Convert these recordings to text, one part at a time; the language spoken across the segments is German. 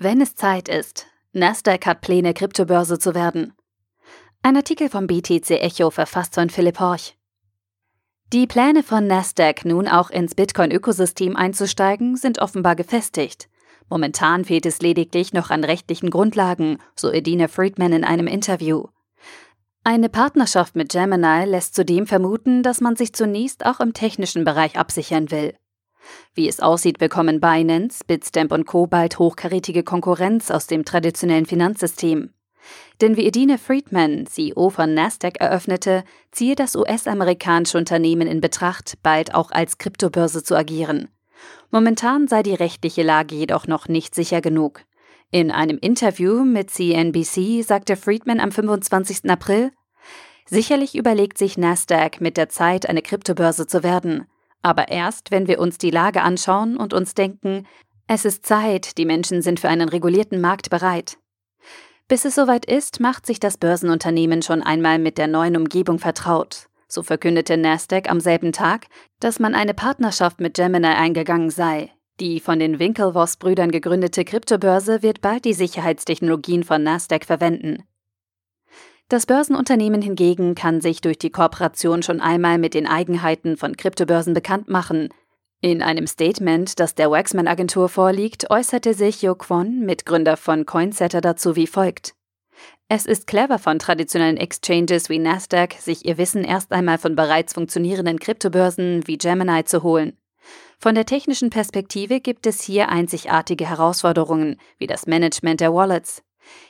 Wenn es Zeit ist. Nasdaq hat Pläne, Kryptobörse zu werden. Ein Artikel vom BTC Echo verfasst von Philipp Horch. Die Pläne von Nasdaq, nun auch ins Bitcoin-Ökosystem einzusteigen, sind offenbar gefestigt. Momentan fehlt es lediglich noch an rechtlichen Grundlagen, so Edina Friedman in einem Interview. Eine Partnerschaft mit Gemini lässt zudem vermuten, dass man sich zunächst auch im technischen Bereich absichern will. Wie es aussieht, bekommen Binance, Bitstamp und Co. bald hochkarätige Konkurrenz aus dem traditionellen Finanzsystem. Denn wie Edina Friedman, CEO von Nasdaq, eröffnete, ziehe das US-amerikanische Unternehmen in Betracht, bald auch als Kryptobörse zu agieren. Momentan sei die rechtliche Lage jedoch noch nicht sicher genug. In einem Interview mit CNBC sagte Friedman am 25. April, Sicherlich überlegt sich Nasdaq mit der Zeit eine Kryptobörse zu werden, aber erst, wenn wir uns die Lage anschauen und uns denken, es ist Zeit, die Menschen sind für einen regulierten Markt bereit. Bis es soweit ist, macht sich das Börsenunternehmen schon einmal mit der neuen Umgebung vertraut. So verkündete Nasdaq am selben Tag, dass man eine Partnerschaft mit Gemini eingegangen sei. Die von den Winklevoss-Brüdern gegründete Kryptobörse wird bald die Sicherheitstechnologien von Nasdaq verwenden. Das Börsenunternehmen hingegen kann sich durch die Kooperation schon einmal mit den Eigenheiten von Kryptobörsen bekannt machen. In einem Statement, das der Waxman-Agentur vorliegt, äußerte sich Jo Kwon, Mitgründer von Coinsetter, dazu wie folgt. Es ist clever von traditionellen Exchanges wie Nasdaq, sich ihr Wissen erst einmal von bereits funktionierenden Kryptobörsen wie Gemini zu holen. Von der technischen Perspektive gibt es hier einzigartige Herausforderungen, wie das Management der Wallets.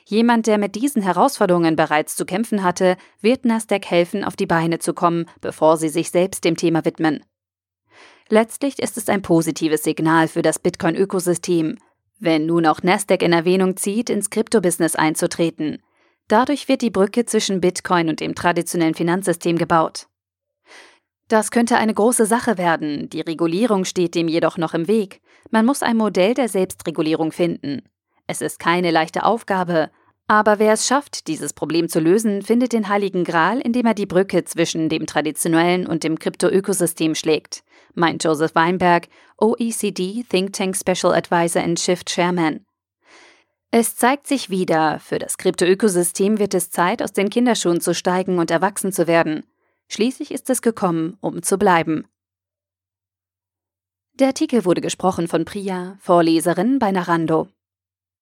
Jemand, der mit diesen Herausforderungen bereits zu kämpfen hatte, wird Nasdaq helfen, auf die Beine zu kommen, bevor sie sich selbst dem Thema widmen. Letztlich ist es ein positives Signal für das Bitcoin-Ökosystem, wenn nun auch Nasdaq in Erwähnung zieht, ins Kryptobusiness einzutreten. Dadurch wird die Brücke zwischen Bitcoin und dem traditionellen Finanzsystem gebaut. Das könnte eine große Sache werden, die Regulierung steht dem jedoch noch im Weg. Man muss ein Modell der Selbstregulierung finden. Es ist keine leichte Aufgabe, aber wer es schafft, dieses Problem zu lösen, findet den heiligen Gral, indem er die Brücke zwischen dem traditionellen und dem Krypto-Ökosystem schlägt, meint Joseph Weinberg, OECD Think Tank Special Advisor in Shift Chairman. Es zeigt sich wieder, für das Krypto-Ökosystem wird es Zeit, aus den Kinderschuhen zu steigen und erwachsen zu werden. Schließlich ist es gekommen, um zu bleiben. Der Artikel wurde gesprochen von Priya, Vorleserin bei Narando.